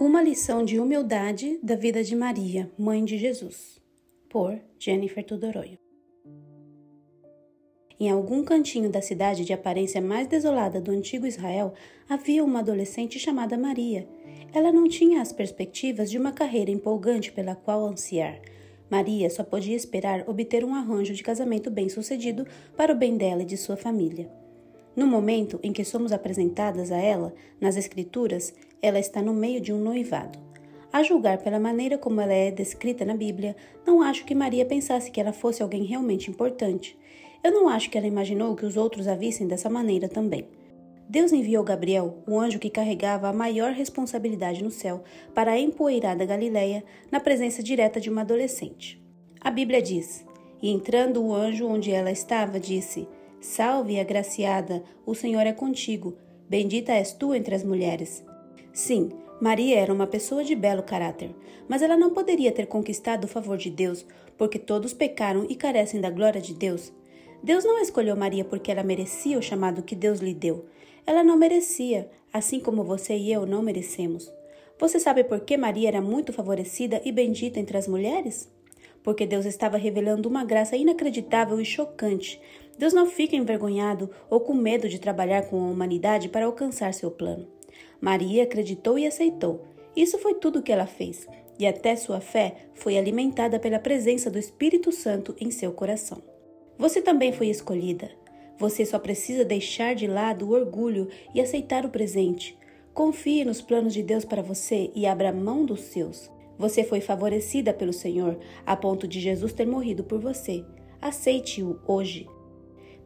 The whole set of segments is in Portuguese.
Uma lição de humildade da vida de Maria, mãe de Jesus, por Jennifer Tudoroio. Em algum cantinho da cidade de aparência mais desolada do antigo Israel, havia uma adolescente chamada Maria. Ela não tinha as perspectivas de uma carreira empolgante pela qual ansiar. Maria só podia esperar obter um arranjo de casamento bem-sucedido para o bem dela e de sua família. No momento em que somos apresentadas a ela, nas Escrituras, ela está no meio de um noivado. A julgar pela maneira como ela é descrita na Bíblia, não acho que Maria pensasse que ela fosse alguém realmente importante. Eu não acho que ela imaginou que os outros a vissem dessa maneira também. Deus enviou Gabriel, o anjo que carregava a maior responsabilidade no céu, para a empoeirada Galileia, na presença direta de uma adolescente. A Bíblia diz: E entrando o anjo onde ela estava, disse: Salve, agraciada, o Senhor é contigo. Bendita és tu entre as mulheres. Sim, Maria era uma pessoa de belo caráter, mas ela não poderia ter conquistado o favor de Deus, porque todos pecaram e carecem da glória de Deus. Deus não escolheu Maria porque ela merecia o chamado que Deus lhe deu. Ela não merecia, assim como você e eu não merecemos. Você sabe por que Maria era muito favorecida e bendita entre as mulheres? Porque Deus estava revelando uma graça inacreditável e chocante. Deus não fica envergonhado ou com medo de trabalhar com a humanidade para alcançar seu plano. Maria acreditou e aceitou. Isso foi tudo o que ela fez, e até sua fé foi alimentada pela presença do Espírito Santo em seu coração. Você também foi escolhida. Você só precisa deixar de lado o orgulho e aceitar o presente. Confie nos planos de Deus para você e abra mão dos seus. Você foi favorecida pelo Senhor a ponto de Jesus ter morrido por você. Aceite-o hoje.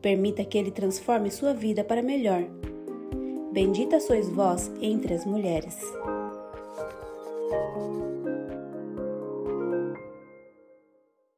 Permita que ele transforme sua vida para melhor. Bendita sois vós entre as mulheres.